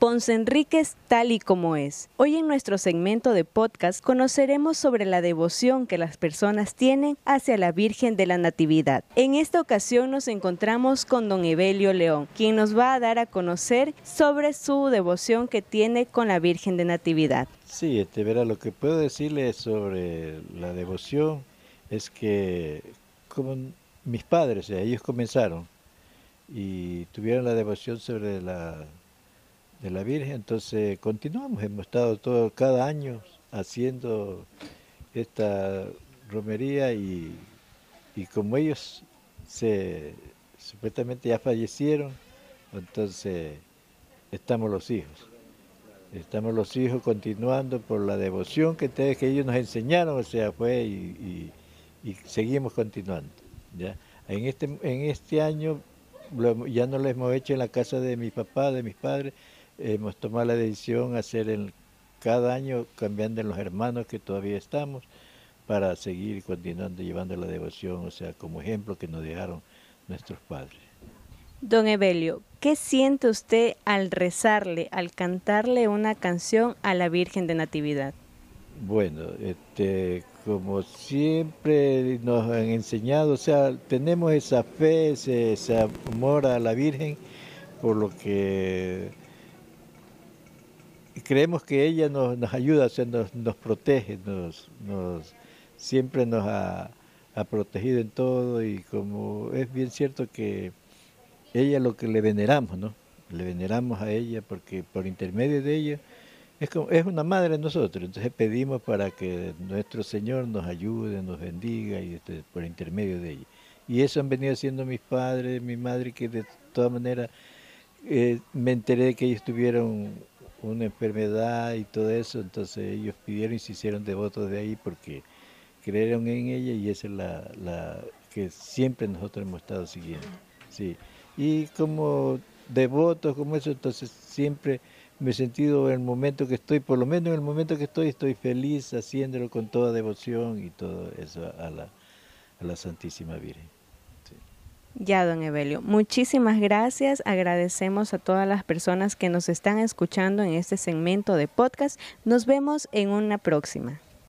Ponce Enríquez tal y como es. Hoy en nuestro segmento de podcast conoceremos sobre la devoción que las personas tienen hacia la Virgen de la Natividad. En esta ocasión nos encontramos con don Evelio León, quien nos va a dar a conocer sobre su devoción que tiene con la Virgen de Natividad. Sí, este, verá, lo que puedo decirle sobre la devoción es que como mis padres, ellos comenzaron y tuvieron la devoción sobre la de la Virgen, entonces continuamos, hemos estado todo cada año haciendo esta romería y, como ellos se supuestamente ya fallecieron, entonces estamos los hijos. Estamos los hijos continuando por la devoción que, que ellos nos enseñaron, o sea, fue y, seguimos continuando. ¿ya? En, este, en este año ya no lo hemos hecho en la casa de mi papá, de mis padres, hemos tomado la decisión de hacer el, cada año cambiando en los hermanos que todavía estamos para seguir continuando llevando la devoción, o sea, como ejemplo que nos dejaron nuestros padres. Don Evelio, ¿qué siente usted al rezarle, al cantarle una canción a la Virgen de Natividad? Bueno, este, como siempre nos han enseñado, o sea, tenemos esa fe, ese, ese amor a la Virgen, por lo que creemos que ella nos, nos ayuda, nos, nos protege, nos, nos, siempre nos ha, protegido en todo y como es bien cierto que ella lo que le veneramos, ¿no? Le veneramos a ella porque por intermedio de ella es, como, es una madre de nosotros, entonces pedimos para que nuestro Señor nos ayude, nos bendiga y este, por intermedio de ella. Y eso han venido haciendo mis padres, mi madre, que de todas maneras eh, me enteré que ellos tuvieron una enfermedad y todo eso, entonces ellos pidieron y se hicieron devotos de ahí porque creyeron en ella y esa es la, la que siempre nosotros hemos estado siguiendo. Sí. Y como devotos, como eso, entonces siempre me he sentido en el momento que estoy, por lo menos en el momento que estoy, estoy feliz haciéndolo con toda devoción y todo eso a la, a la Santísima Virgen. Ya, don Evelio, muchísimas gracias. Agradecemos a todas las personas que nos están escuchando en este segmento de podcast. Nos vemos en una próxima.